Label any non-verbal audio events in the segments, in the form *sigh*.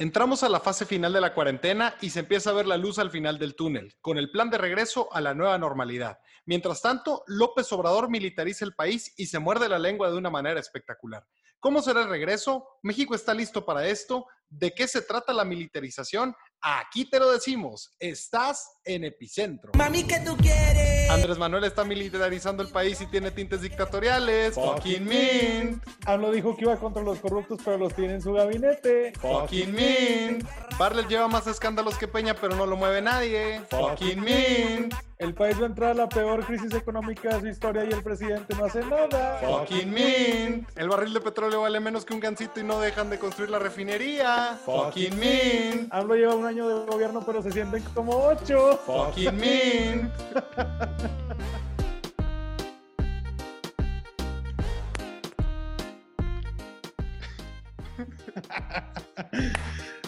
Entramos a la fase final de la cuarentena y se empieza a ver la luz al final del túnel, con el plan de regreso a la nueva normalidad. Mientras tanto, López Obrador militariza el país y se muerde la lengua de una manera espectacular. ¿Cómo será el regreso? ¿México está listo para esto? ¿De qué se trata la militarización? Aquí te lo decimos, estás en epicentro. Mami, ¿qué tú quieres? Andrés Manuel está militarizando el país y tiene tintes dictatoriales. Fucking mint. AMLO dijo que iba contra los corruptos, pero los tiene en su gabinete. Fucking mint. Barlet lleva más escándalos que Peña, pero no lo mueve nadie. Fucking mint. El país va a entrar a la peor crisis económica de su historia y el presidente no hace nada. Fucking mint. El barril de petróleo vale menos que un gancito y no dejan de construir la refinería. Fucking mint. AMLO lleva un año de gobierno, pero se sienten como ocho. Fucking mint.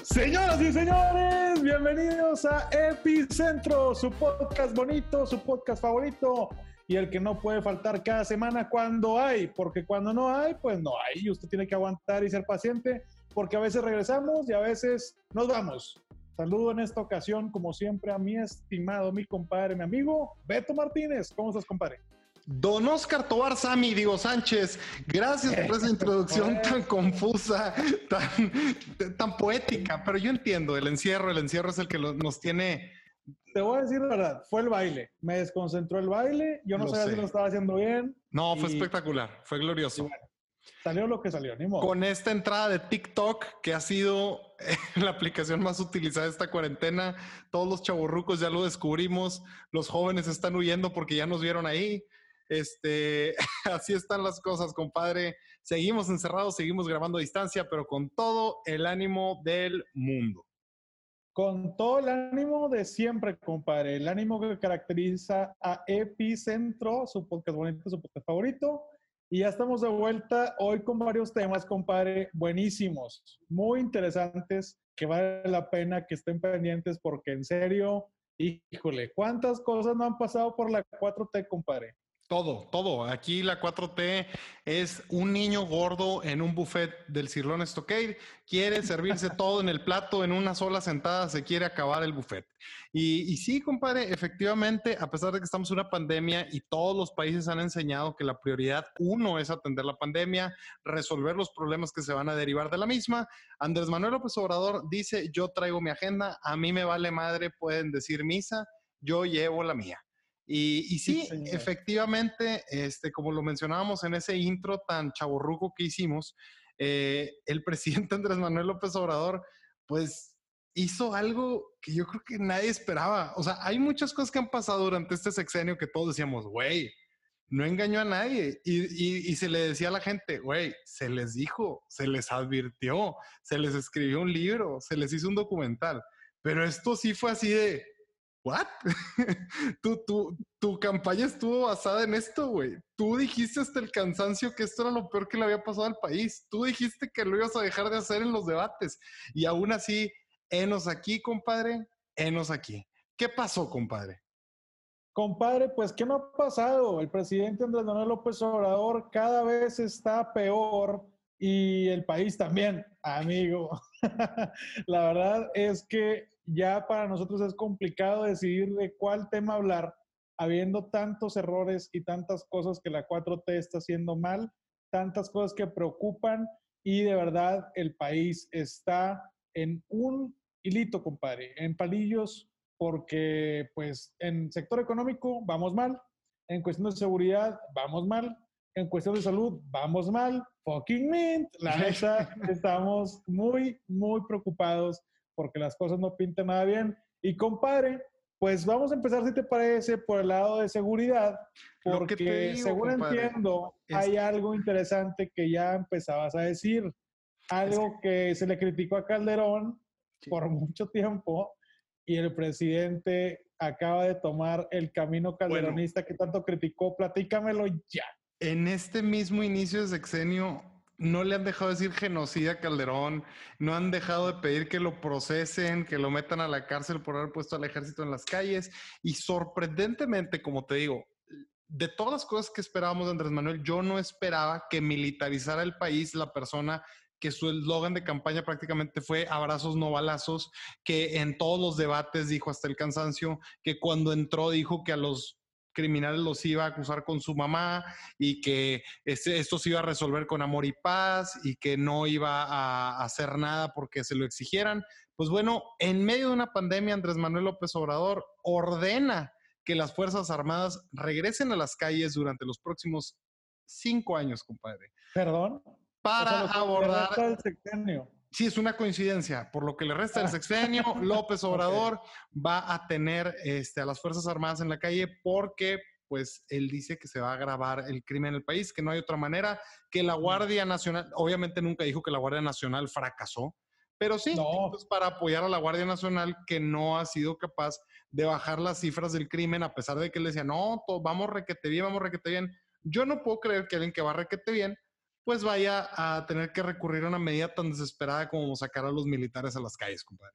Señoras y señores, bienvenidos a Epicentro, su podcast bonito, su podcast favorito y el que no puede faltar cada semana cuando hay, porque cuando no hay, pues no hay. Y usted tiene que aguantar y ser paciente, porque a veces regresamos y a veces nos vamos. Saludo en esta ocasión, como siempre, a mi estimado, mi compadre, mi amigo Beto Martínez. ¿Cómo estás, compadre? Don Oscar Tobar Sami, Diego Sánchez, gracias por esa *laughs* introducción tan confusa, tan, tan poética, pero yo entiendo, el encierro, el encierro es el que nos tiene... Te voy a decir la verdad, fue el baile. Me desconcentró el baile, yo no Lo sabía sé. si lo estaba haciendo bien. No, fue Y- espectacular, fue glorioso. bueno, salió lo que salió, ni modo. Con esta entrada de TikTok, que ha sido eh, *laughs* la aplicación más utilizada esta cuarentena, todos los chavorrucos ya lo descubrimos, los jóvenes están huyendo porque ya nos vieron ahí. Este, *laughs* así están las cosas, compadre. Seguimos encerrados, seguimos grabando a distancia, pero con todo el ánimo del mundo. Con todo el ánimo de siempre, compadre. El ánimo que caracteriza a Epicentro, su podcast bonito, su podcast favorito. Y ya estamos de vuelta hoy con varios temas, compadre, buenísimos, muy interesantes, que vale la pena que estén pendientes porque en serio, híjole, ¿cuántas cosas no han pasado por la 4T, compadre? Todo, todo. Aquí la 4T es un niño gordo en un buffet del Cirlón Stockade. Quiere servirse *laughs* todo en el plato en una sola sentada, se quiere acabar el buffet. Y, y sí, compadre, efectivamente, a pesar de que estamos en una pandemia y todos los países han enseñado que la prioridad uno es atender la pandemia, resolver los problemas que se van a derivar de la misma, Andrés Manuel López Obrador dice, yo traigo mi agenda, a mí me vale madre, pueden decir misa, yo llevo la mía. Y, y sí, Sí, efectivamente, este, como lo mencionábamos en ese intro tan chaborruco que hicimos, eh, el *laughs* presidente Andrés Manuel López Obrador, pues hizo algo que yo creo que nadie esperaba. O sea, hay muchas cosas que han pasado durante este sexenio que todos decíamos, güey, no engañó a nadie. Y, y- y se le decía a la gente, güey, se les dijo, se les advirtió, se les escribió un libro, se les hizo un documental. Pero esto sí fue así de, ¿what? *laughs* tu, tu, tu campaña estuvo basada en esto, güey. Tú dijiste hasta el cansancio que esto era lo peor que le había pasado al país. Tú dijiste que lo ibas a dejar de hacer en los debates. Y aún así, enos aquí, compadre, enos aquí. ¿Qué pasó, compadre? Compadre, pues, ¿qué no ha pasado? El presidente Andrés Manuel López Obrador cada vez está peor y el país también, amigo. *laughs* La verdad es que ya para nosotros es complicado decidir de cuál tema hablar, habiendo tantos errores y tantas cosas que la 4T está haciendo mal, tantas cosas que preocupan y de verdad el país está en un hilito, compadre, en palillos porque pues en sector económico vamos mal, en cuestión de seguridad vamos mal, en cuestión de salud vamos mal, fucking mint, la neta *laughs* estamos muy, muy preocupados porque las cosas no pintan nada bien. Y compadre, pues vamos a empezar, si te parece, por el lado de seguridad, porque digo, según compadre, entiendo, es- hay algo interesante que ya empezabas a decir, algo que se le criticó a Calderón Sí. por mucho tiempo y el presidente acaba de tomar el camino calderonista que tanto criticó. Platícamelo ya. En este mismo inicio de sexenio, no le han dejado decir genocida a Calderón, no han dejado de pedir que lo procesen, que lo metan a la cárcel por haber puesto al ejército en las calles. Y sorprendentemente, como te digo, de todas las cosas que esperábamos de Andrés Manuel, yo no esperaba que militarizara el país la persona que su eslogan de campaña prácticamente fue abrazos no balazos, que en todos los debates dijo hasta el cansancio, que cuando entró dijo que a los criminales los iba a acusar con su mamá y que esto se iba a resolver con amor y paz y que no iba a hacer nada porque se lo exigieran. Pues bueno, en medio de una pandemia, Andrés Manuel López Obrador ordena que las Fuerzas Armadas regresen a las calles durante los próximos cinco años, compadre. Perdón. Para abordar. Sí, es una coincidencia. Por lo que le resta el sexenio, *laughs* López Obrador va a tener este, a las Fuerzas Armadas en la calle porque pues él dice que se va a agravar el crimen en el país, que no hay otra manera, que la Guardia Nacional, obviamente nunca dijo que la Guardia Nacional fracasó, pero sí, pues, para apoyar a la Guardia Nacional que no ha sido capaz de bajar las cifras del crimen, a pesar de que él decía, no, vamos requete bien, vamos requete bien. Yo no puedo creer que alguien que va requete bien pues vaya a tener que recurrir a una medida tan desesperada como sacar a los militares a las calles, compadre.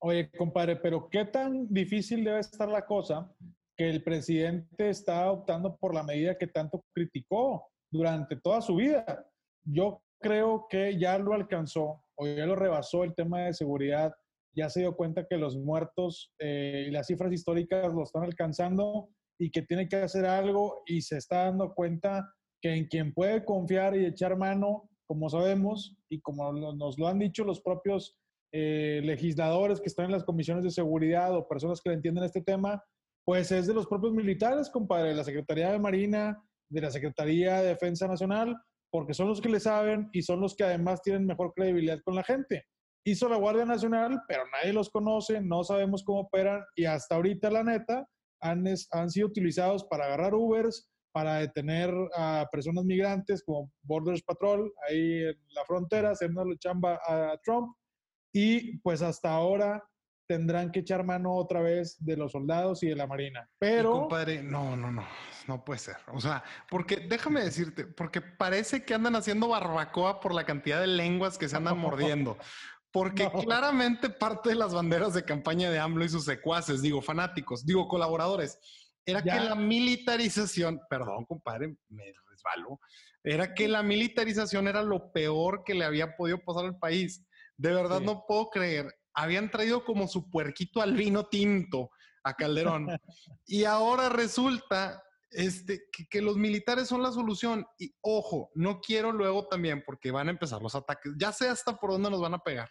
Oye, compadre, pero ¿qué tan difícil debe estar la cosa que el presidente está optando por la medida que tanto criticó durante toda su vida? Yo creo que ya lo alcanzó o ya lo rebasó el tema de seguridad, ya se dio cuenta que los muertos eh, y las cifras históricas lo están alcanzando y que tiene que hacer algo y se está dando cuenta que en quien puede confiar y echar mano, como sabemos, y como nos lo han dicho los propios eh, legisladores que están en las comisiones de seguridad o personas que le entienden este tema, pues es de los propios militares, compadre, de la Secretaría de Marina, de la Secretaría de Defensa Nacional, porque son los que le saben y son los que además tienen mejor credibilidad con la gente. Hizo la Guardia Nacional, pero nadie los conoce, no sabemos cómo operan y hasta ahorita, la neta, han, han sido utilizados para agarrar Ubers, para detener a personas migrantes como Borders Patrol ahí en la frontera, haciendo la chamba a Trump. Y pues hasta ahora tendrán que echar mano otra vez de los soldados y de la marina. Pero... compadre, no, no, no, no puede ser. O sea, porque déjame decirte, porque parece que andan haciendo barbacoa por la cantidad de lenguas que se andan *laughs* mordiendo. Porque claramente parte de las banderas de campaña de AMLO y sus secuaces, digo, fanáticos, digo, colaboradores, era que la militarización, perdón, compadre, me resbalo, era que la militarización era lo peor que le había podido pasar al país. De verdad no puedo creer. Habían traído como su puerquito al vino tinto a Calderón. *laughs* y ahora resulta este, que, que, los militares son la solución. Y ojo, no quiero luego también, porque van a empezar los ataques. Ya sé hasta por dónde nos van a pegar.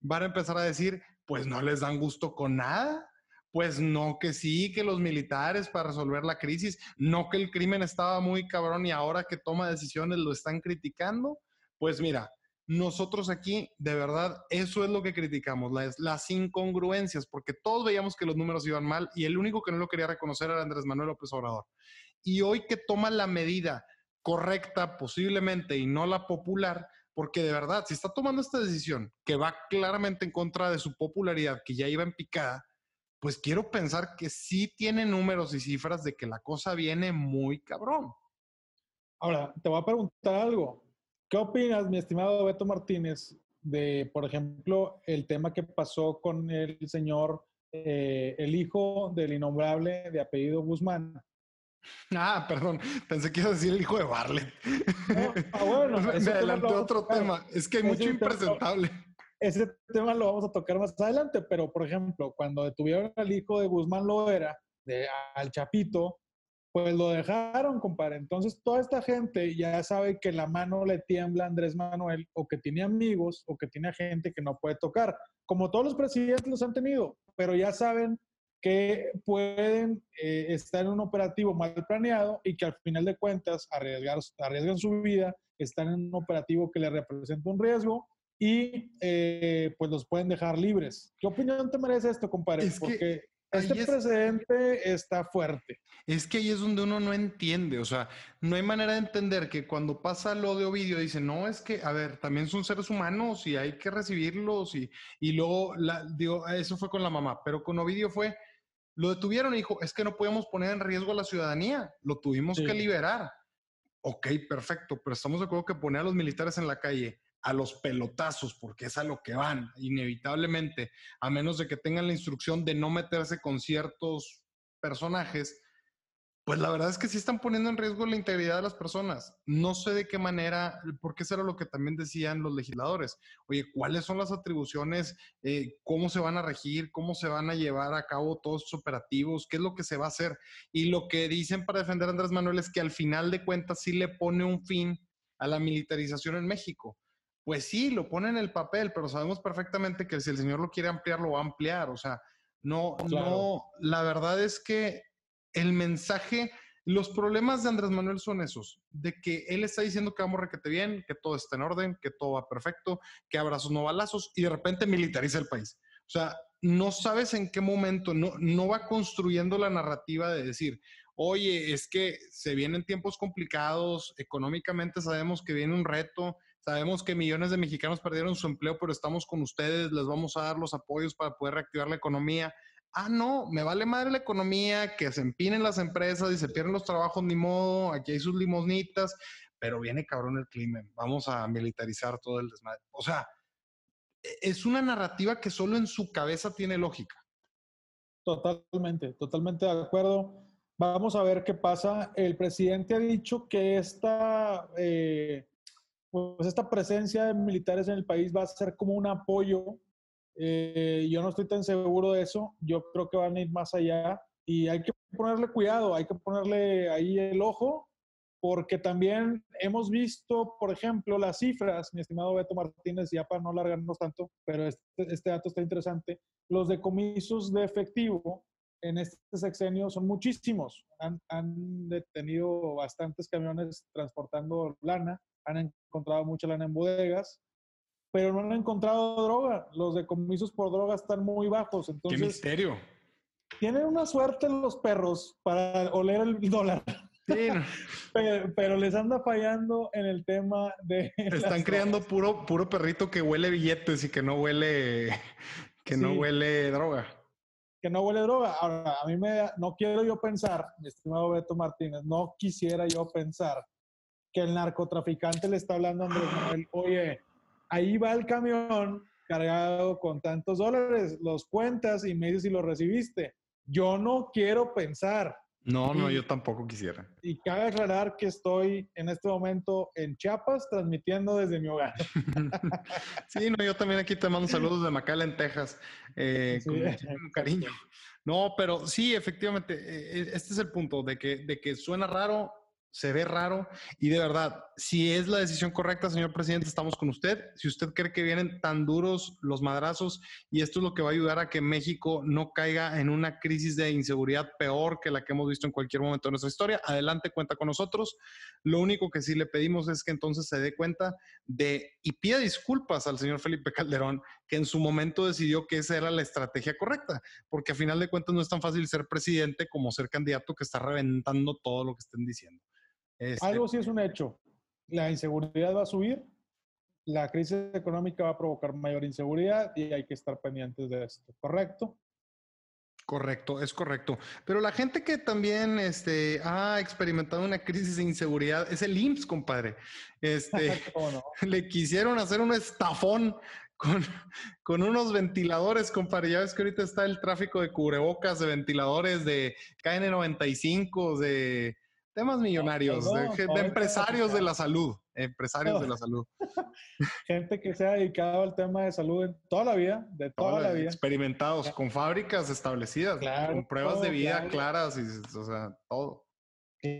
Van a empezar a decir, pues no les dan gusto con nada pues no que sí, que los militares para resolver la crisis, no que el crimen estaba muy cabrón y ahora que toma decisiones lo están criticando. Pues mira, nosotros aquí, de verdad, eso es lo que criticamos, las, las incongruencias, porque todos veíamos que los números iban mal y el único que no lo quería reconocer era Andrés Manuel López Obrador. Y hoy que toma la medida correcta posiblemente y no la popular, porque de verdad, si está tomando esta decisión que va claramente en contra de su popularidad, que ya iba en picada, pues quiero pensar que sí tiene números y cifras de que la cosa viene muy cabrón. Ahora, te voy a preguntar algo. ¿Qué opinas, mi estimado Beto Martínez, de, por ejemplo, el tema que pasó con el señor, eh, el hijo del innombrable de apellido Guzmán? Ah, perdón, pensé que iba a decir el hijo de Barlet. ah, bueno. *laughs* Me adelanté otro tema. Es que hay mucho impresentable ese tema lo vamos a tocar más adelante, pero por ejemplo, cuando detuvieron al hijo de Guzmán Loera, de, al Chapito, pues lo dejaron, compadre. Entonces, toda esta gente ya sabe que la mano le tiembla a Andrés Manuel, o que tiene amigos, o que tiene gente que no puede tocar, como todos los presidentes los han tenido, pero ya saben que pueden eh, estar en un operativo mal planeado y que al final de cuentas arriesgar, arriesgan su vida, están en un operativo que le representa un riesgo y eh, pues los pueden dejar libres. ¿Qué opinión te merece esto, compadre? Porque este precedente está fuerte. Es que ahí es donde uno no entiende, o sea, no hay manera de entender que cuando pasa lo de Ovidio dice, no, es que, a ver, también son seres humanos y hay que recibirlos y, y luego, la, digo, eso fue con la mamá, pero con Ovidio fue, lo detuvieron y dijo, es que no podemos poner en riesgo a la ciudadanía, lo tuvimos que liberar. Ok, perfecto, pero estamos de acuerdo que poner a los militares en la calle a los pelotazos, porque es a lo que van, inevitablemente, a menos de que tengan la instrucción de no meterse con ciertos personajes, Pues la verdad es que sí están poniendo en riesgo la integridad de las personas. No sé de qué manera, porque eso era lo que también decían los legisladores. Oye, ¿cuáles son las atribuciones? Eh, ¿Cómo se van a regir? ¿Cómo se van a llevar a cabo todos estos operativos? ¿Qué es lo que se va a hacer? Y lo que dicen para defender Andrés Manuel es que al final de cuentas sí le pone un fin a la militarización en México. Pues sí, lo pone en el papel, pero sabemos perfectamente que si el señor lo quiere ampliar, lo va a ampliar. O sea, no, no, la verdad es que el mensaje, los problemas de Andrés Manuel son esos, de que él está diciendo que vamos requete bien, que todo está en orden, que todo va perfecto, que abrazos no balazos y de repente militariza el país. O sea, no sabes en qué momento, no, no va construyendo la narrativa de decir, oye, es que se vienen tiempos complicados, económicamente sabemos que viene un reto, sabemos que millones de mexicanos perdieron su empleo, pero estamos con ustedes, les vamos a dar los apoyos para poder reactivar la economía ah, no, me vale madre la economía, que se empinen las empresas y se pierden los trabajos, ni modo, aquí hay sus limosnitas, pero viene cabrón el crimen, vamos a militarizar todo el desmadre. O sea, e, es una narrativa que solo en su cabeza tiene lógica. Totalmente, totalmente de acuerdo. Vamos a ver qué pasa. El presidente ha dicho que esta, eh, pues esta presencia de militares en el país va a ser como un apoyo eh, yo no estoy tan seguro de eso. Yo creo que van a ir más allá y hay que ponerle cuidado, hay que ponerle ahí el ojo, porque también hemos visto, por ejemplo, las cifras, mi estimado Beto Martínez, ya para no alargarnos tanto, pero este, este dato está interesante, los decomisos de efectivo en este sexenio son muchísimos. Han, detenido bastantes camiones transportando lana, han encontrado mucha lana en bodegas pero no han encontrado droga. Los decomisos por droga están muy bajos. Entonces, ¡Qué misterio! Tienen una suerte los perros para oler el dólar. Sí. *laughs* pero, les anda fallando en el tema de. Están creando puro, puro perrito que huele billetes y que no huele, que no huele droga. Que no huele droga. Ahora, a mí me no quiero yo pensar, mi estimado Beto Martínez, no quisiera yo pensar que el narcotraficante le está hablando a Andrés Manuel, oye, ahí va el camión cargado con tantos dólares, los cuentas y me dices si lo recibiste. Yo no quiero pensar. No, no, yo tampoco quisiera. Y cabe aclarar que estoy en este momento en Chiapas transmitiendo desde mi hogar. *laughs* sí, no, yo también aquí te mando saludos de McAllen, Texas, eh, con cariño. No, pero sí, efectivamente, eh, este es el punto de que, de que suena raro, se ve raro y de verdad, si es la decisión correcta, señor presidente, estamos con usted. Si usted cree que vienen tan duros los madrazos y esto es lo que va a ayudar a que México no caiga en una crisis de inseguridad peor que la que hemos visto en cualquier momento de nuestra historia, adelante, cuenta con nosotros. Lo único que sí le pedimos es que entonces se dé cuenta de y pida disculpas al señor Felipe Calderón, que en su momento decidió que esa era la estrategia correcta, porque a final de cuentas no es tan fácil ser presidente como ser candidato que está reventando todo lo que estén diciendo. Este, Algo sí es un hecho. La inseguridad va a subir, la crisis económica va a provocar mayor inseguridad y hay que estar pendientes de esto, ¿correcto? Correcto, es correcto. Pero la gente que también este, ha experimentado una crisis de inseguridad es el IMSS, compadre. Este, *laughs* *laughs* Le quisieron hacer un estafón con, con, unos ventiladores, compadre. Ya ves que ahorita está el tráfico de cubrebocas, de ventiladores, de KN95, de Temas millonarios, de, empresarios de la salud, empresarios de la salud. *laughs* Gente que se ha dedicado al tema de salud en toda la vida, de toda, la vida. Experimentados, con fábricas establecidas, con pruebas de vida claras, y, o sea, todo.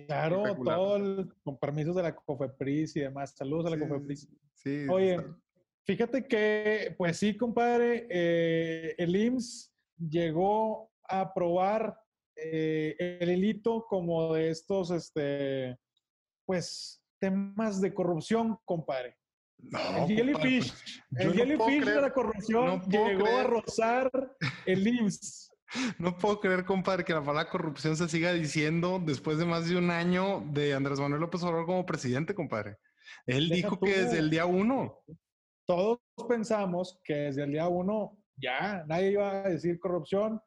Claro, todo con permisos de la COFEPRIS y demás. Saludos a la COFEPRIS. Sí. Oye, fíjate que, pues sí, compadre, eh, el IMSS llegó a aprobar eh, el hilito como de estos, este, pues, temas de corrupción, compadre. el jellyfish, pues, el jellyfish de la corrupción llegó a rozar el IMSS. *laughs* No puedo creer, compadre, que la palabra corrupción se siga diciendo después de más de un año de Andrés Manuel López Obrador como presidente, compadre. Él dijo que desde el día uno. Todos pensamos que desde el día uno ya nadie iba a decir corrupción,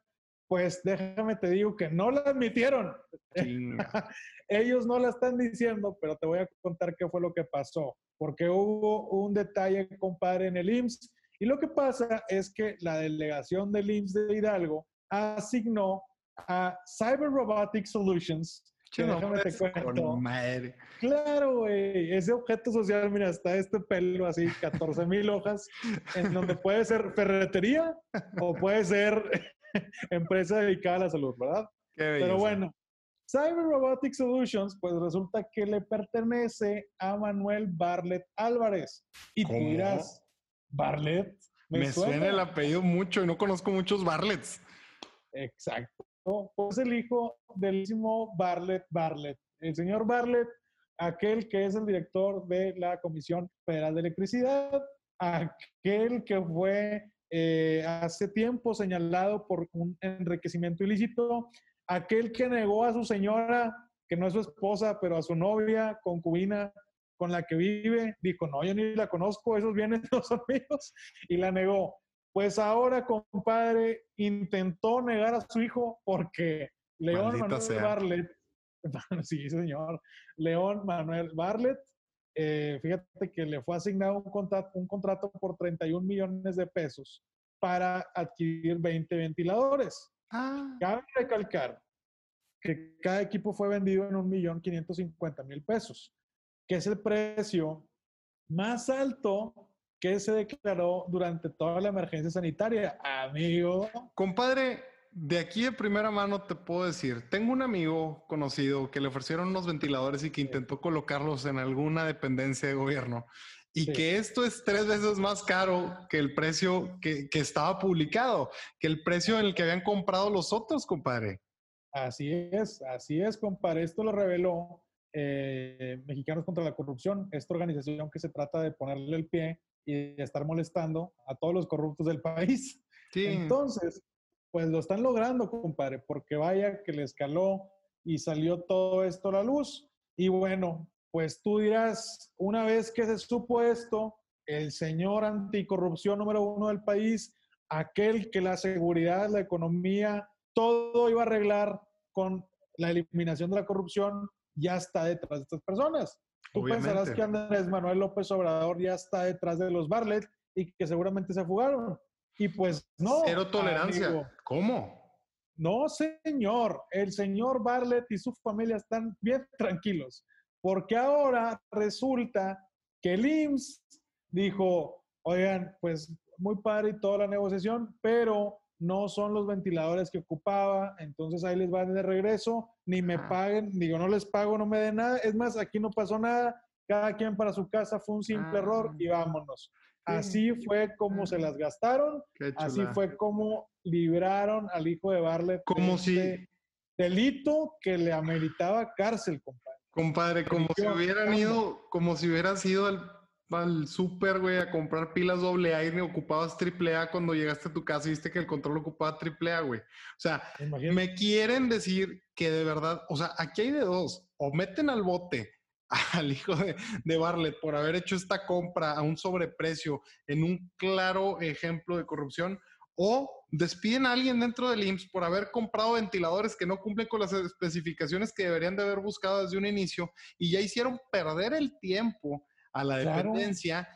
pues déjame te digo que no la admitieron. *laughs* Ellos no la están diciendo, pero te voy a contar qué fue lo que pasó, porque hubo un detalle, compadre, en el IMSS. Y lo que pasa es que la delegación del IMSS de Hidalgo asignó a Cyber Robotic Solutions déjame te cuento. Claro, güey. Ese objeto social, mira, está este pelo así, 14 mil hojas, en donde puede ser ferretería o puede ser *laughs* empresa dedicada a la salud, ¿verdad? Pero bueno, Cyber Robotic Solutions, pues resulta que le pertenece a Manuel Barlet Álvarez. Y tú dirás, ¿Barlet? Me, suena? el apellido mucho y no conozco muchos Barlets. Exacto. Pues el hijo del mismo Barlet Barlet. El señor Barlet, aquel que es el director de la Comisión Federal de Electricidad, aquel que fue eh, hace tiempo señalado por un enriquecimiento ilícito, aquel que negó a su señora, que no es su esposa, pero a su novia, concubina, con la que vive, dijo, no, yo ni la conozco, esos bienes *laughs* no son míos, y la negó. Pues ahora, compadre, intentó negar a su hijo porque León Manuel Barlet, *laughs* sí, señor, León Manuel Barlet, eh, fíjate que le fue asignado un contrato, un contrato por 31 millones de pesos para adquirir 20 ventiladores. Ah. Cabe recalcar que cada equipo fue vendido en un millón quinientos cincuenta mil pesos, que es el precio más alto que se declaró durante toda la emergencia sanitaria, amigo. Compadre, de aquí de primera mano te puedo decir, tengo un amigo conocido que le ofrecieron unos ventiladores y que intentó colocarlos en alguna dependencia de gobierno y que esto es tres veces más caro que el precio que, estaba publicado, que el precio en el que habían comprado los otros, compadre. Así es, así es, compadre. Esto lo reveló eh, Mexicanos contra la Corrupción, esta organización que se trata de ponerle el pie y de estar molestando a todos los corruptos del país. Entonces, pues lo están logrando, compadre, porque vaya que le escaló y salió todo esto a la luz. Y bueno, pues tú dirás, una vez que se supo esto, el señor anticorrupción número uno del país, aquel que la seguridad, la economía, todo iba a arreglar con la eliminación de la corrupción, ya está detrás de estas personas. Tú pensarás que Andrés Manuel López Obrador ya está detrás de los Barlet y que seguramente se fugaron. Y pues no. Cero tolerancia. ¿Cómo? No, señor. El señor Barlet y su familia están bien *laughs* tranquilos. Porque ahora resulta que el IMSS dijo, oigan, pues muy padre y toda la negociación, pero no son los ventiladores que ocupaba, entonces ahí les van de regreso, ni me paguen, digo, no les pago, no me den nada, es más, aquí no pasó nada, cada quien para su casa fue un simple error ah. y vámonos. Así fue como se las gastaron, así fue como libraron al hijo de Barlet como si delito que le ameritaba cárcel, compadre. Compadre, como si hubieran ido, como si hubieras ido al, al súper, güey, a comprar pilas doble A y ocupabas triple A cuando llegaste a tu casa y viste que el control ocupaba triple A, güey. O sea, me quieren decir que de verdad, o sea, aquí hay de dos, o meten al bote *laughs* al hijo de, de, Barlet por haber hecho esta compra a un sobreprecio en un claro ejemplo de corrupción, o despiden a alguien dentro del IMSS por haber comprado ventiladores que no cumplen con las especificaciones que deberían de haber buscado desde un inicio y ya hicieron perder el tiempo a la dependencia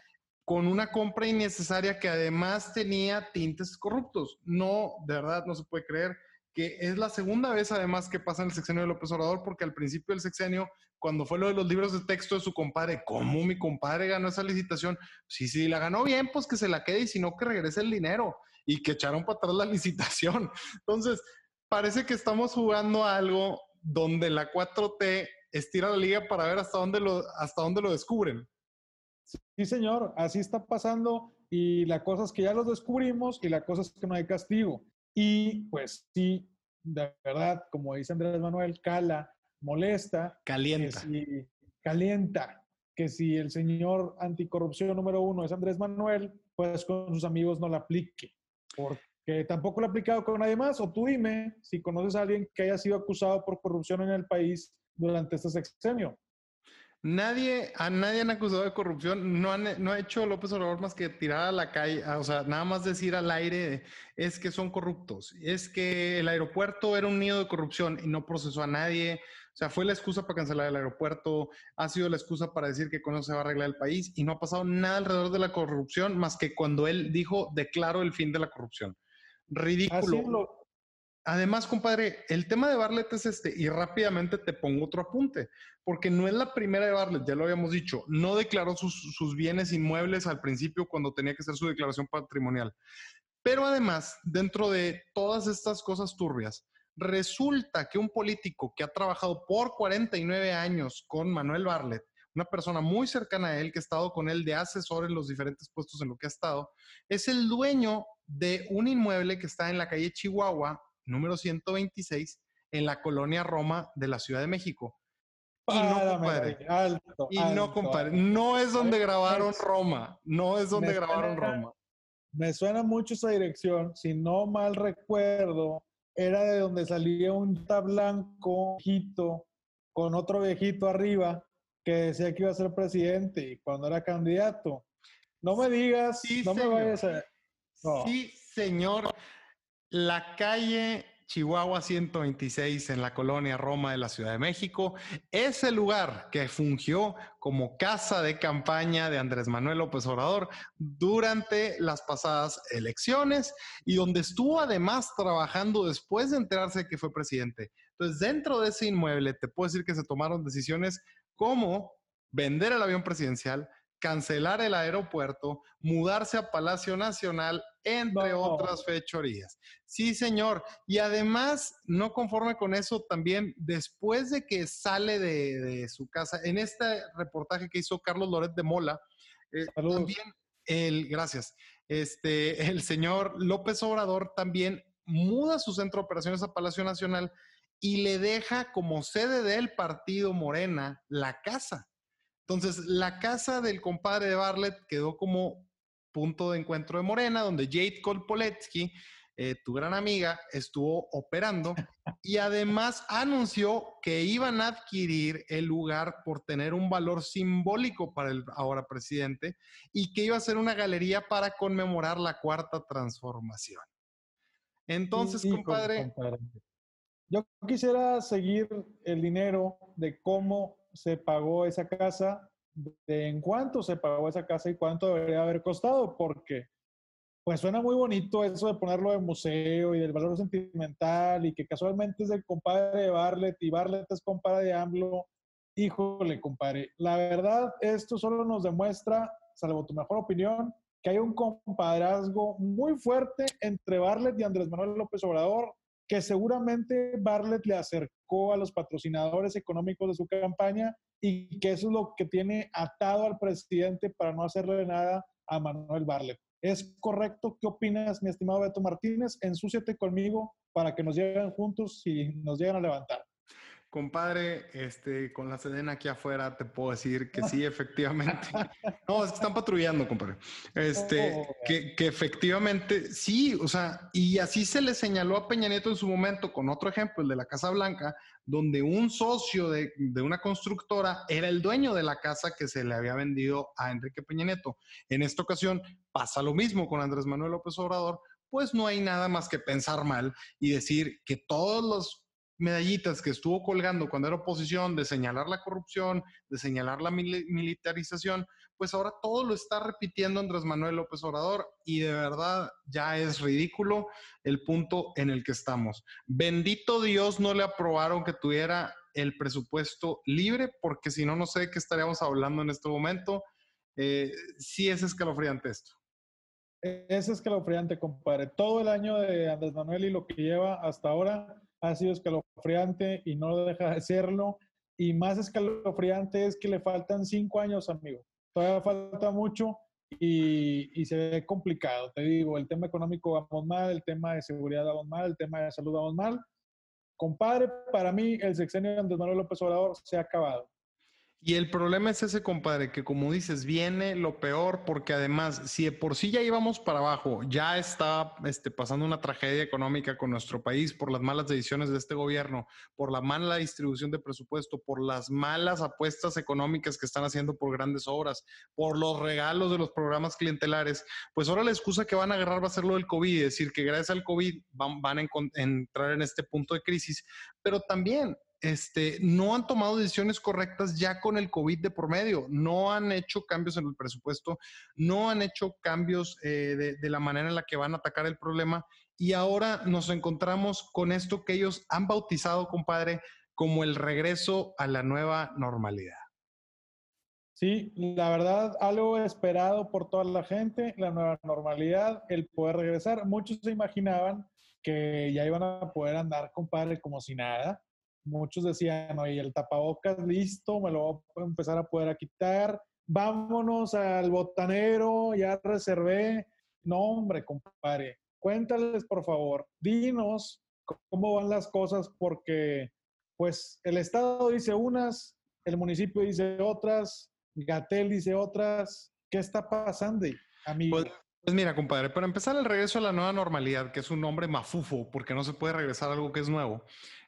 con una compra innecesaria que además tenía tintes corruptos. No, de verdad, no se puede creer que es la segunda vez además que pasa en el sexenio de López Obrador, porque al principio del sexenio, cuando fue lo de los libros de texto de su compadre, ¿cómo mi compadre ganó esa licitación? Si, si la ganó bien, pues que se la quede y si no, que regrese el dinero y que echaron para atrás la *laughs* licitación. Entonces, parece que estamos jugando a algo donde la 4T estira la liga para ver hasta dónde lo, hasta dónde lo descubren. Sí, señor, así está pasando y la cosa es que ya lo descubrimos y la cosa es que no hay castigo. Y pues sí, de verdad, como dice Andrés Manuel, cala, molesta. Calienta. calienta. Que si el señor anticorrupción número uno es Andrés Manuel, pues con sus amigos no la aplique porque tampoco lo ha aplicado con nadie más. O tú dime si conoces a alguien que haya sido acusado por corrupción en el país durante este sexenio. Nadie, a nadie han acusado de corrupción, no, no ha hecho López Obrador más que tirar a la calle, o sea, nada más decir al aire es que son corruptos, es que el aeropuerto era un nido de corrupción y no procesó a nadie, sea, fue la excusa para cancelar el aeropuerto, ha sido la excusa para decir que con eso se va a arreglar el país y no ha pasado nada alrededor de la corrupción más que cuando él dijo, declaro el fin de la corrupción. Ridículo. además, compadre, el tema de Barlet es este, y rápidamente te pongo otro apunte, porque no es la primera de Barlet, ya lo habíamos dicho, no declaró sus, sus bienes inmuebles al principio cuando tenía que hacer su declaración patrimonial. Pero además, dentro de todas estas cosas turbias, resulta que un político que ha trabajado por 49 años con Manuel Barlet, una persona muy cercana a él, que ha estado con él de asesor en los diferentes puestos en lo que ha estado, es el dueño de un inmueble que está en la calle Chihuahua, número 126, en la colonia Roma de la Ciudad de México. Y no, compadre. y no, compadre. No es donde grabaron Roma. No es donde grabaron Roma. Me suena mucho esa dirección. Si no mal recuerdo, era de donde salía un blanco viejito con otro viejito arriba que decía que iba a ser presidente y cuando era candidato. No me digas, no me vayas a... Sí, señor. La calle Chihuahua 126 en la colonia Roma de la Ciudad de México es el lugar que fungió como casa de campaña de Andrés Manuel López Obrador durante las pasadas elecciones y donde estuvo además trabajando después de enterarse que fue presidente. Entonces, dentro de ese inmueble, te puedo decir que se tomaron decisiones como vender el avión presidencial, cancelar el aeropuerto, mudarse a Palacio Nacional, entre otras fechorías. Sí, señor. Y además, no conforme con eso, también después de que sale de, su casa, en este reportaje que hizo Carlos Loret de Mola, eh, también el, gracias, este, el señor López Obrador también muda su centro de operaciones a Palacio Nacional y le deja como sede del partido Morena la casa. Entonces, la casa del compadre de Barlet quedó como punto de encuentro de Morena, donde Jade Kolpoletsky, eh, tu gran amiga, estuvo operando *laughs* y además anunció que iban a adquirir el lugar por tener un valor simbólico para el ahora presidente y que iba a ser una galería para conmemorar la cuarta transformación. Entonces, compadre, yo quisiera seguir el dinero de cómo se pagó esa casa, de en cuánto se pagó esa casa y cuánto debería haber costado, porque pues suena muy bonito eso de ponerlo de museo y del valor sentimental y que casualmente es el compadre de Barlet y Barlet es compadre de AMLO. Híjole, compadre, la verdad esto solo nos demuestra, salvo tu mejor opinión, que hay un compadrazgo muy fuerte entre Barlet y Andrés Manuel López Obrador que seguramente Barlett le acercó a los patrocinadores económicos de su campaña y que eso es lo que tiene atado al presidente para no hacerle nada a Manuel Barlet. ¿Es correcto? ¿Qué opinas, mi estimado Beto Martínez? Ensúciate conmigo para que nos lleguen juntos y nos lleguen a levantar. Compadre, este, con la Sedena aquí afuera te puedo decir que sí, efectivamente. *laughs* No, es que están patrullando, compadre. Este, oh, que, que, efectivamente sí, o sea, y así se le señaló a Peña Nieto en su momento con otro ejemplo, el de la Casa Blanca, donde un socio de, de una constructora era el dueño de la casa que se le había vendido a Enrique Peña Nieto. En esta ocasión pasa lo mismo con Andrés Manuel López Obrador, pues no hay nada más que pensar mal y decir que todos los medallitas que estuvo colgando cuando era oposición de señalar la corrupción, de señalar la militarización, pues ahora todo lo está repitiendo Andrés Manuel López Obrador y de verdad ya es ridículo el punto en el que estamos. Bendito Dios no le aprobaron que tuviera el presupuesto libre, porque si no, no sé de qué estaríamos hablando en este momento. Eh, sí es escalofriante esto. Es escalofriante, compadre. Todo el año de Andrés Manuel y lo que lleva hasta ahora ha sido escalofriante y no deja de serlo. Y más escalofriante es que le faltan cinco años, amigo. Todavía falta mucho y, y, se ve complicado. Te digo, el tema económico vamos mal, el tema de seguridad vamos mal, el tema de salud vamos mal. Compadre, para mí el sexenio de Andrés Manuel López Obrador se ha acabado. Y el problema es ese, compadre, que como dices, viene lo peor, porque además, si de por sí ya íbamos para abajo, ya está este, pasando una tragedia económica con nuestro país por las malas decisiones de este gobierno, por la mala distribución de presupuesto, por las malas apuestas económicas que están haciendo por grandes obras, por los regalos de los programas clientelares, pues ahora la excusa que van a agarrar va a ser lo del COVID, es decir, que gracias al COVID van, van a entrar en este punto de crisis, pero también este, no han tomado decisiones correctas ya con el COVID de por medio, no han hecho cambios en el presupuesto, no han hecho cambios eh, de, de la manera en la que van a atacar el problema y ahora nos encontramos con esto que ellos han bautizado, compadre, como el regreso a la nueva normalidad. Sí, la verdad, algo esperado por toda la gente, la nueva normalidad, el poder regresar. Muchos se imaginaban que ya iban a poder andar, compadre, como si nada. Muchos decían, oye, el tapabocas listo, me lo voy a empezar a poder quitar. Vámonos al botanero, ya reservé. No, hombre, compadre, cuéntales, por favor, dinos cómo van las cosas, porque pues el Estado dice unas, el municipio dice otras, Gatel dice otras. ¿Qué está pasando, amigo? Pues, pues, mira, compadre, para empezar el regreso a la nueva normalidad, que es un nombre mafufo, porque no se puede regresar a algo que es nuevo.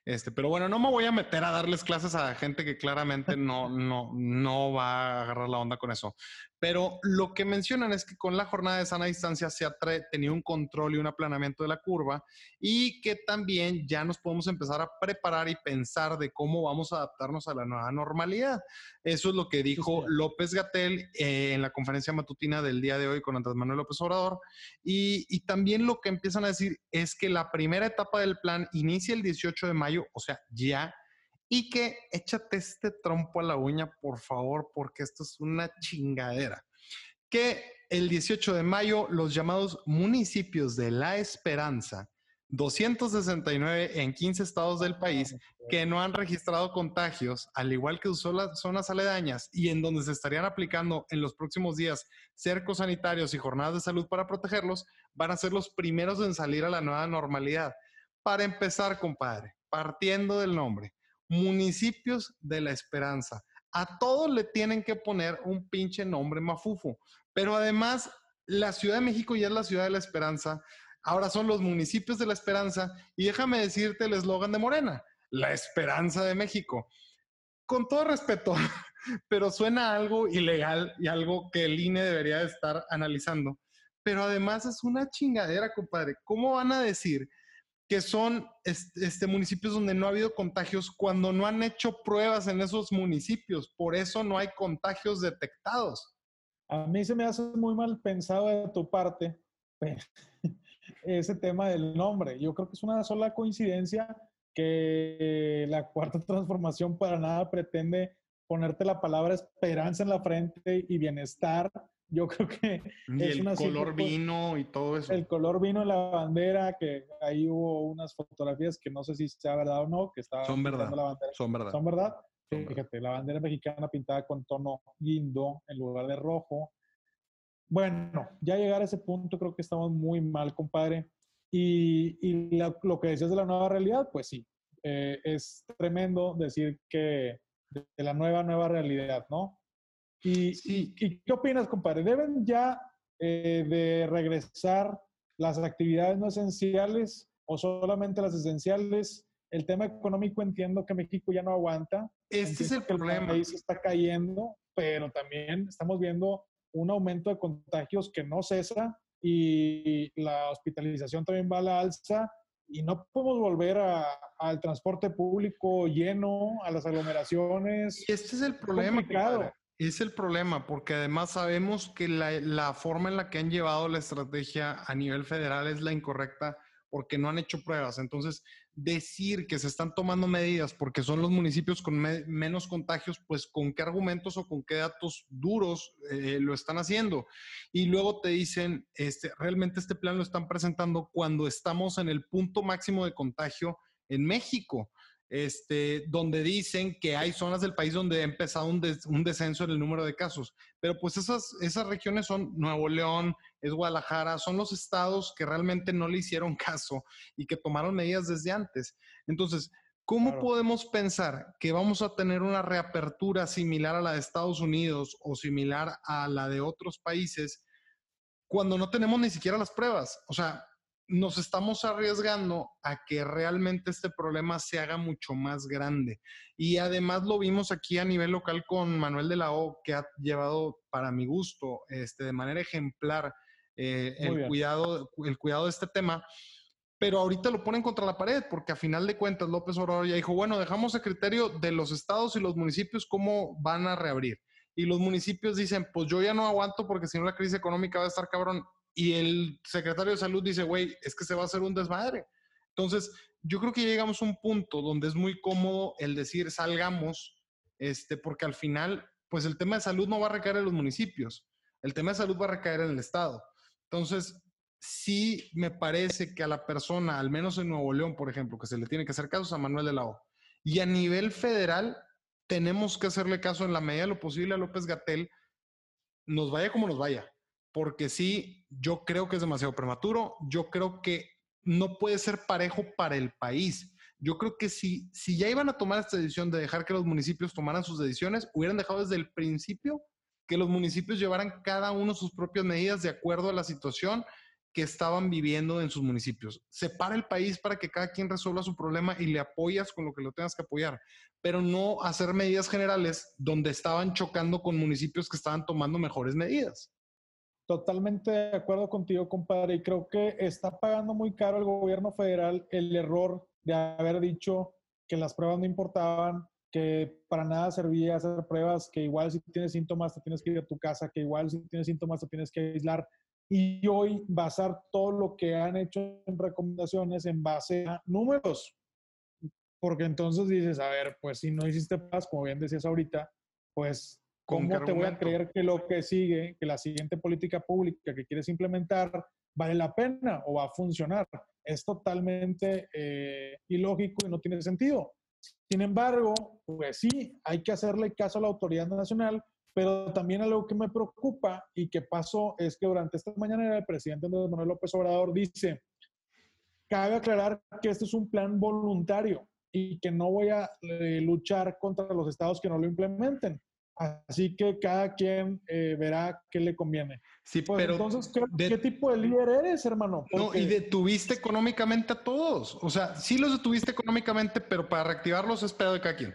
Este, pero bueno, no me voy a meter a darles clases a gente que claramente no, no, no va a agarrar la onda con eso. Pero lo que mencionan es que con la jornada de sana distancia se ha tenido un control y un aplanamiento de la curva y que también ya nos podemos empezar a preparar y pensar de cómo vamos a adaptarnos a la nueva normalidad. Eso es lo que dijo López Gatel eh, en la conferencia matutina del día de hoy con Andrés Manuel López Obrador. Y, y también lo que empiezan a decir es que la primera etapa del plan inicia el 18 de mayo, o sea, ya y que échate este trompo a la uña, por favor, porque esto es una chingadera. Que el 18 de mayo los llamados municipios de La Esperanza, 269 en 15 estados del país que no han registrado contagios, al igual que sus zonas aledañas y en donde se estarían aplicando en los próximos días cercos sanitarios y jornadas de salud para protegerlos, van a ser los primeros en salir a la nueva normalidad. Para empezar, compadre, partiendo del nombre, municipios de la esperanza. A todos le tienen que poner un pinche nombre mafufo. Pero además, la Ciudad de México ya es la ciudad de la esperanza. Ahora son los municipios de la esperanza. Y déjame decirte el eslogan de Morena, la esperanza de México. Con todo respeto, *laughs* pero suena algo ilegal y algo que el INE debería estar analizando. Pero además es una chingadera, compadre. ¿Cómo van a decir que son este, municipios donde no ha habido contagios cuando no han hecho pruebas en esos municipios. Por eso no hay contagios detectados. A mí se me hace muy mal pensado de tu parte *laughs* ese tema del nombre. Yo creo que es una sola coincidencia que la cuarta transformación para nada pretende ponerte la palabra esperanza en la frente y bienestar yo creo que es el color vino y todo eso. El color vino en la bandera, que ahí hubo unas fotografías que no sé si sea verdad o no, que estaban son verdad, la bandera. Son verdad. Son verdad. Fíjate, la bandera mexicana pintada con tono guindo en lugar de rojo. Bueno, ya llegar a ese punto creo que estamos muy mal, compadre. Y, y lo que decías de la nueva realidad, pues sí, eh, es tremendo decir que de la nueva, nueva realidad, ¿no? Y, qué opinas, compadre? ¿Deben ya eh, de regresar las actividades no esenciales o solamente las esenciales? El tema económico entiendo que México ya no aguanta. Este es el problema. El país está cayendo, pero también estamos viendo un aumento de contagios que no cesa y la hospitalización también va a la alza y no podemos volver al transporte público lleno, a las aglomeraciones. Y este es el problema. Es el problema, porque además sabemos que la, forma en la que han llevado la estrategia a nivel federal es la incorrecta porque no han hecho pruebas. Entonces, decir que se están tomando medidas porque son los municipios con menos contagios, pues con qué argumentos o con qué datos duros eh, lo están haciendo. Y luego te dicen, este, realmente este plan lo están presentando cuando estamos en el punto máximo de contagio en México este, donde dicen que hay zonas del país donde ha empezado un, descenso en el número de casos. Pero pues esas, esas regiones son Nuevo León, es Guadalajara, son los estados que realmente no le hicieron *laughs* caso y que tomaron medidas desde antes. Entonces, ¿cómo podemos pensar que vamos a tener una reapertura similar a la de Estados Unidos o similar a la de otros países cuando no tenemos ni siquiera las pruebas? O sea, nos estamos arriesgando a que realmente este problema se haga mucho más grande. Y además lo vimos aquí a nivel local con Manuel de la O, que ha llevado, para mi gusto, este, de manera ejemplar eh, el, cuidado, el cuidado de este tema. pero ahorita lo ponen contra la pared, porque a final de cuentas López Obrador ya dijo, bueno, dejamos a criterio de los estados y los municipios cómo van a reabrir. Y los municipios dicen, pues yo ya no aguanto porque si no la crisis económica va a estar cabrón. Y el secretario de salud dice, güey, es que se va a hacer un desmadre. Entonces, yo creo que llegamos a un punto donde es muy cómodo el decir salgamos, este, porque al final, pues el tema de salud no va a recaer en los municipios, el tema de salud va a recaer en el Estado. Entonces, sí me parece que a la persona, al menos en Nuevo León, por ejemplo, que se le tiene que hacer caso a Manuel de la O. Y a nivel federal, tenemos que hacerle caso en la medida de lo posible a López Gatel, nos vaya como nos vaya. Porque sí, yo creo que es demasiado prematuro, yo creo que no puede ser parejo para el país. Yo creo que si, si ya iban a tomar esta decisión de dejar que los municipios tomaran sus decisiones, hubieran dejado desde el principio que los municipios llevaran cada uno sus propias medidas de acuerdo a la situación que estaban viviendo en sus municipios. Separa el país para que cada quien resuelva su problema y le apoyas con lo que lo tengas que apoyar, pero no hacer medidas generales donde estaban chocando con municipios que estaban tomando mejores medidas. Totalmente de acuerdo contigo, compadre, y creo que está pagando muy caro el gobierno federal el error de haber dicho que las pruebas no importaban, que para nada servía hacer pruebas, que igual si tienes síntomas te tienes que ir a tu casa, que igual si tienes síntomas te tienes que aislar y hoy basar todo lo que han hecho en recomendaciones en base a números. Porque entonces dices, a ver, pues si no hiciste paz, como bien decías ahorita, pues ¿cómo te voy a creer que lo que sigue, que la siguiente política pública que quieres implementar vale la pena o va a funcionar? Es totalmente eh, ilógico y no tiene sentido. Sin embargo, pues sí, hay que hacerle caso a la autoridad nacional pero también algo que me preocupa y que pasó es que durante esta mañana el presidente Andrés Manuel López Obrador dice, cabe aclarar que este es un plan voluntario y que no voy a eh, luchar contra los estados que no lo implementen. Así que cada quien eh, verá qué le conviene. Sí, pues pero entonces, ¿qué, tipo de líder eres, hermano? No, y detuviste económicamente a todos. O sea, sí los detuviste económicamente, pero para reactivarlos es pedo de cada quien.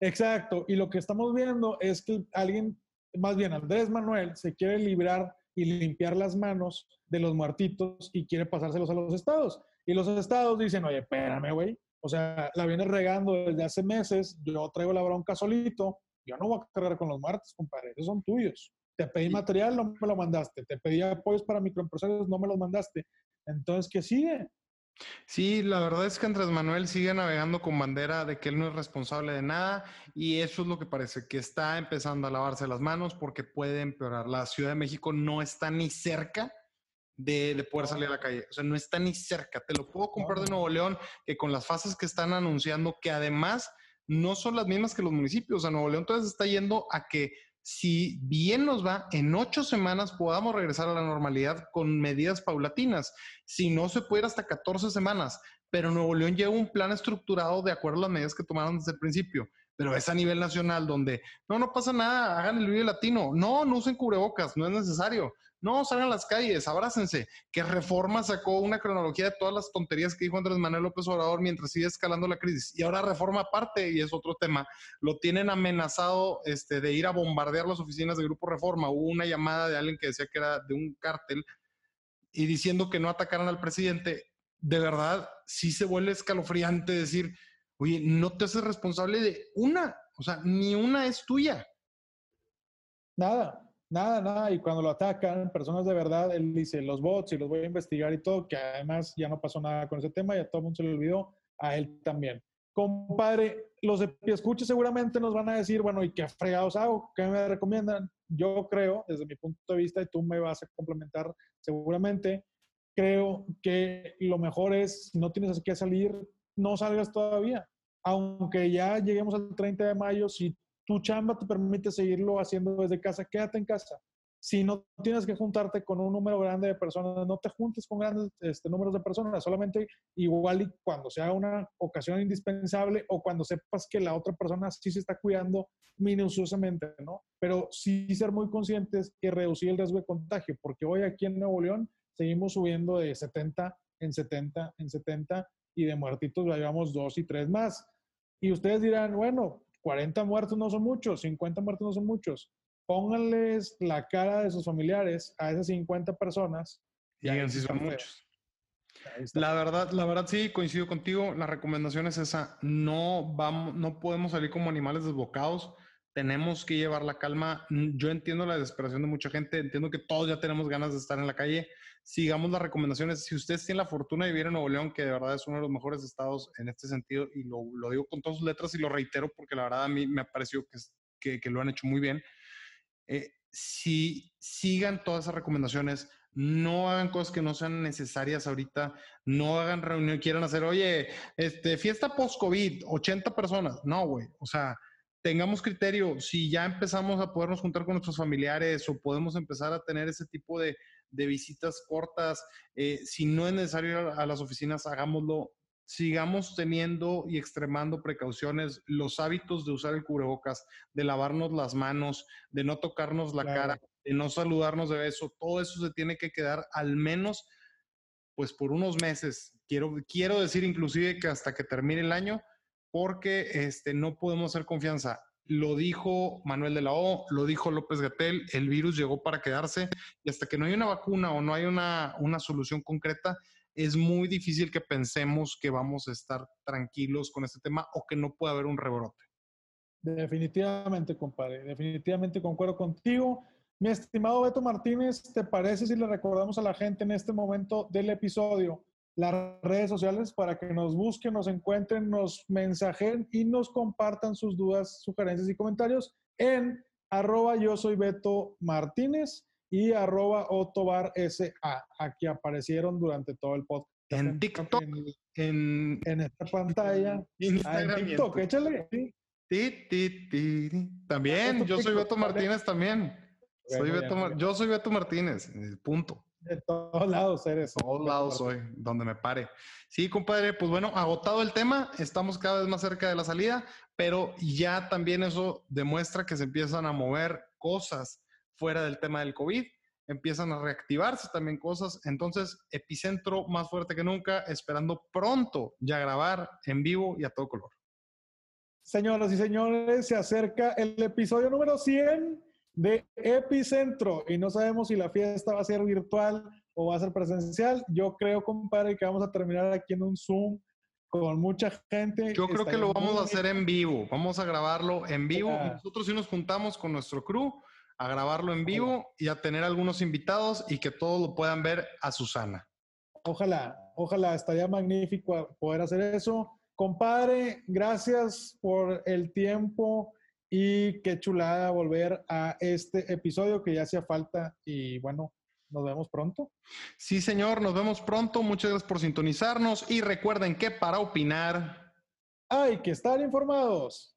Exacto. Y lo que estamos viendo es que alguien, más bien Andrés Manuel, se quiere librar y limpiar las manos de los muertitos y quiere pasárselos a los estados. Y los estados dicen, oye, espérame, güey. O sea, la vienes regando desde hace meses, yo traigo la bronca solito, yo no voy a cargar con los muertos, compadre, esos son tuyos. Te pedí material, no me lo mandaste. Te pedí apoyos para microempresarios, no me los mandaste. Entonces, ¿qué sigue? Sí, la verdad es que Andrés Manuel sigue navegando con bandera de que él no es responsable de nada y eso es lo que parece, que está empezando a lavarse las manos porque puede empeorar. La Ciudad de México no está ni cerca de, poder salir a la calle, o sea, no está ni cerca. Te lo puedo comprar de Nuevo León, que con las fases que están anunciando, que además no son las mismas que los municipios, o sea, Nuevo León entonces está yendo a que si bien nos va, en ocho semanas podamos regresar a la normalidad con medidas paulatinas. Si no, se puede ir hasta 14 semanas. Pero Nuevo León lleva un plan estructurado de acuerdo a las medidas que tomaron desde el principio. Pero es a nivel nacional donde, no, no pasa nada, hagan el video latino. No, no usen cubrebocas, no es necesario. No, salgan a las calles, abrácense. Que Reforma sacó una cronología de todas las tonterías que dijo Andrés Manuel López Obrador mientras sigue escalando la crisis. Y ahora Reforma aparte, y es otro tema, lo tienen amenazado este, de ir a bombardear las oficinas de Grupo Reforma. Hubo una llamada de alguien que decía que era de un cártel y diciendo que no atacaran al presidente. De verdad, sí se vuelve escalofriante decir, oye, no te haces responsable de una, o sea, ni una es tuya. Nada, Nada, nada. Y cuando lo atacan, personas de verdad, él dice los bots y los voy a investigar y todo, que además ya no pasó nada con ese tema, ya todo el mundo se le olvidó, a él también. Compadre, los de escucha seguramente nos van a decir, bueno, ¿y qué fregados hago? ¿Qué me recomiendan? Yo creo, desde mi punto de vista, y tú me vas a complementar seguramente, creo que lo mejor es, si no tienes que salir, no salgas todavía. Aunque ya lleguemos al 30 de mayo, si tu chamba te permite seguirlo haciendo desde casa, quédate en casa. Si no tienes que juntarte con un número grande de personas, no te juntes con grandes este, números de personas, solamente igual y cuando sea una ocasión indispensable o cuando sepas que la otra persona sí se está cuidando minuciosamente, ¿no? Pero sí ser muy conscientes y reducir el riesgo de contagio, porque hoy aquí en Nuevo León seguimos subiendo de 70 en 70 en 70 y de muertitos llevamos dos y tres más. Y ustedes dirán, bueno, 40 muertos no son muchos, 50 muertos no son muchos. Pónganles la cara de sus familiares a esas 50 personas. Y digan si son muchos. La verdad, la verdad sí, coincido contigo. La recomendación es esa. No vamos, no podemos salir como animales desbocados. Tenemos que llevar la calma. Yo entiendo la desesperación de mucha gente. Entiendo que todos ya tenemos ganas de estar en la calle. Sigamos las recomendaciones. Si ustedes tienen la fortuna de vivir en Nuevo León, que de verdad es uno de los mejores estados en este sentido, y lo, lo digo con todas sus letras y lo reitero porque la verdad a mí me ha parecido que, que, que lo han hecho muy bien. Eh, si sigan todas esas recomendaciones, no hagan cosas que no sean necesarias ahorita, no hagan reunión, quieran hacer, oye, este, fiesta post-COVID, 80 personas. No, güey, o sea, tengamos criterio, si ya empezamos a podernos juntar con nuestros familiares o podemos empezar a tener ese tipo de, de visitas cortas, eh, si no es necesario ir a, a las oficinas, hagámoslo sigamos teniendo y extremando precauciones, los hábitos de usar el cubrebocas, de lavarnos las manos, de no tocarnos la cara, de no saludarnos de beso, todo eso se tiene que quedar al menos pues por unos meses. Quiero, quiero decir inclusive que hasta que termine el año, porque este, no podemos hacer confianza. Lo dijo Manuel de la O, lo dijo López Gatel, el virus llegó para quedarse y hasta que no hay una vacuna o no hay una, una solución concreta, es muy difícil que pensemos que vamos a estar tranquilos con este tema o que no puede haber un rebrote. Definitivamente, compadre, definitivamente concuerdo contigo. Mi estimado Beto Martínez, ¿te parece si le recordamos a la gente en este momento del episodio las redes sociales para que nos busquen, nos encuentren, nos mensajen y nos compartan sus dudas, sugerencias y comentarios en arroba yo soy Beto Martínez y arroba Otobar SA. Aquí aparecieron durante todo el podcast. En TikTok, en, en, esta pantalla. Instagram, ah, en TikTok, échale. También, yo soy Beto Martínez también. soy Beto, yo soy Beto Martínez, punto. De todos lados eres. De todos lados soy, donde me pare. Sí, compadre, pues bueno, agotado el tema, estamos cada vez más cerca de la salida, pero ya también eso demuestra que se empiezan a mover cosas fuera del tema del COVID, empiezan a reactivarse también cosas. Entonces, epicentro más fuerte que nunca, esperando pronto ya grabar en vivo y a todo color. Señoras y señores, se acerca el episodio número 100 de Epicentro y no sabemos si la fiesta va a ser virtual o va a ser presencial. Yo creo, compadre, que vamos a terminar aquí en un Zoom con mucha gente. Yo creo que lo vamos a hacer en vivo. Vamos a grabarlo en vivo. Nosotros sí nos juntamos con nuestro crew a grabarlo en vivo y a tener algunos invitados y que todos lo puedan ver a Susana. Ojalá, ojalá, estaría magnífico poder hacer eso. Compadre, gracias por el tiempo y qué chulada volver a este episodio que ya hacía falta y bueno, nos vemos pronto. Sí, señor, nos vemos pronto. Muchas gracias por sintonizarnos y recuerden que para opinar hay que estar informados.